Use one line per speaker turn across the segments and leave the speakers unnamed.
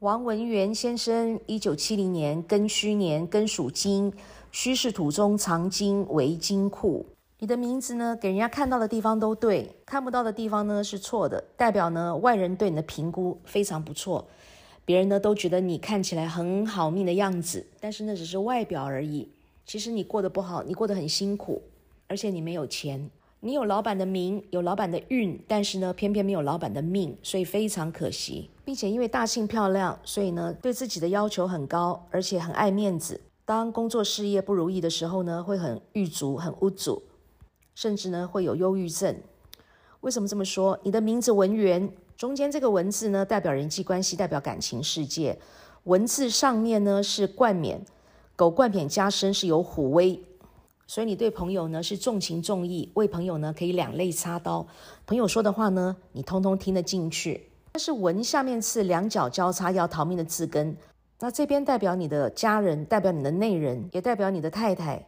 王文元先生，一九七零年庚戌年，庚属金，戌是土中藏金为金库。你的名字呢，给人家看到的地方都对，看不到的地方呢是错的，代表呢外人对你的评估非常不错，别人呢都觉得你看起来很好命的样子，但是那只是外表而已。其实你过得不好，你过得很辛苦，而且你没有钱，你有老板的名，有老板的运，但是呢偏偏没有老板的命，所以非常可惜，并且因为大姓漂亮，所以呢对自己的要求很高，而且很爱面子。当工作事业不如意的时候呢，会很郁卒，很无助。甚至呢会有忧郁症，为什么这么说？你的名字文员中间这个文字呢，代表人际关系，代表感情世界。文字上面呢是冠冕，狗冠冕加身是有虎威，所以你对朋友呢是重情重义，为朋友呢可以两肋插刀。朋友说的话呢，你通通听得进去。但是文下面是两脚交叉要逃命的字根，那这边代表你的家人，代表你的内人，也代表你的太太，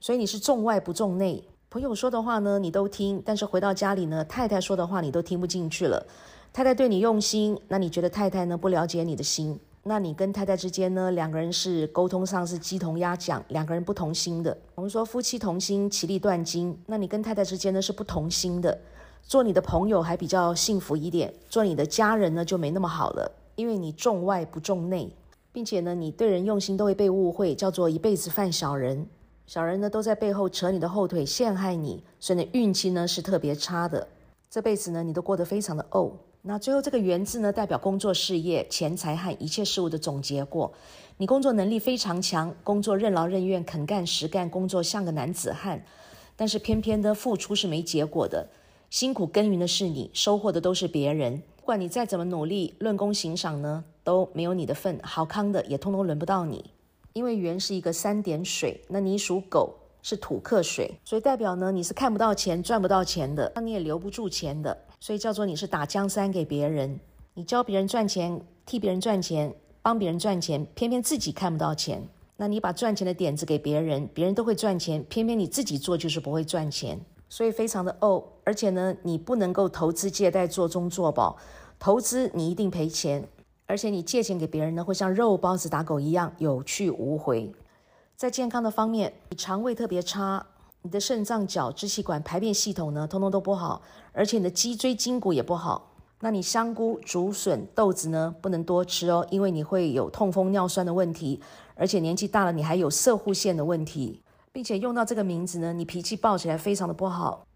所以你是重外不重内。朋友说的话呢，你都听，但是回到家里呢，太太说的话你都听不进去了。太太对你用心，那你觉得太太呢不了解你的心？那你跟太太之间呢，两个人是沟通上是鸡同鸭讲，两个人不同心的。我们说夫妻同心，其利断金。那你跟太太之间呢是不同心的。做你的朋友还比较幸福一点，做你的家人呢就没那么好了，因为你重外不重内，并且呢，你对人用心都会被误会，叫做一辈子犯小人。小人呢都在背后扯你的后腿，陷害你，所以呢运气呢是特别差的。这辈子呢你都过得非常的怄。那最后这个元字呢代表工作事业、钱财和一切事物的总结过。你工作能力非常强，工作任劳任怨、肯干实干，工作像个男子汉。但是偏偏的付出是没结果的，辛苦耕耘的是你，收获的都是别人。不管你再怎么努力，论功行赏呢都没有你的份，好康的也通通轮不到你。因为元是一个三点水，那你属狗是土克水，所以代表呢你是看不到钱、赚不到钱的，那你也留不住钱的，所以叫做你是打江山给别人，你教别人赚钱、替别人赚钱、帮别人赚钱，偏偏自己看不到钱。那你把赚钱的点子给别人，别人都会赚钱，偏偏你自己做就是不会赚钱，所以非常的怄。而且呢，你不能够投资借贷做中做保，投资你一定赔钱。而且你借钱给别人呢，会像肉包子打狗一样有去无回。在健康的方面，你肠胃特别差，你的肾脏、角、支气管、排便系统呢，通通都不好。而且你的脊椎筋骨也不好。那你香菇、竹笋、豆子呢，不能多吃哦，因为你会有痛风、尿酸的问题。而且年纪大了，你还有射护腺的问题，并且用到这个名字呢，你脾气暴起来非常的不好。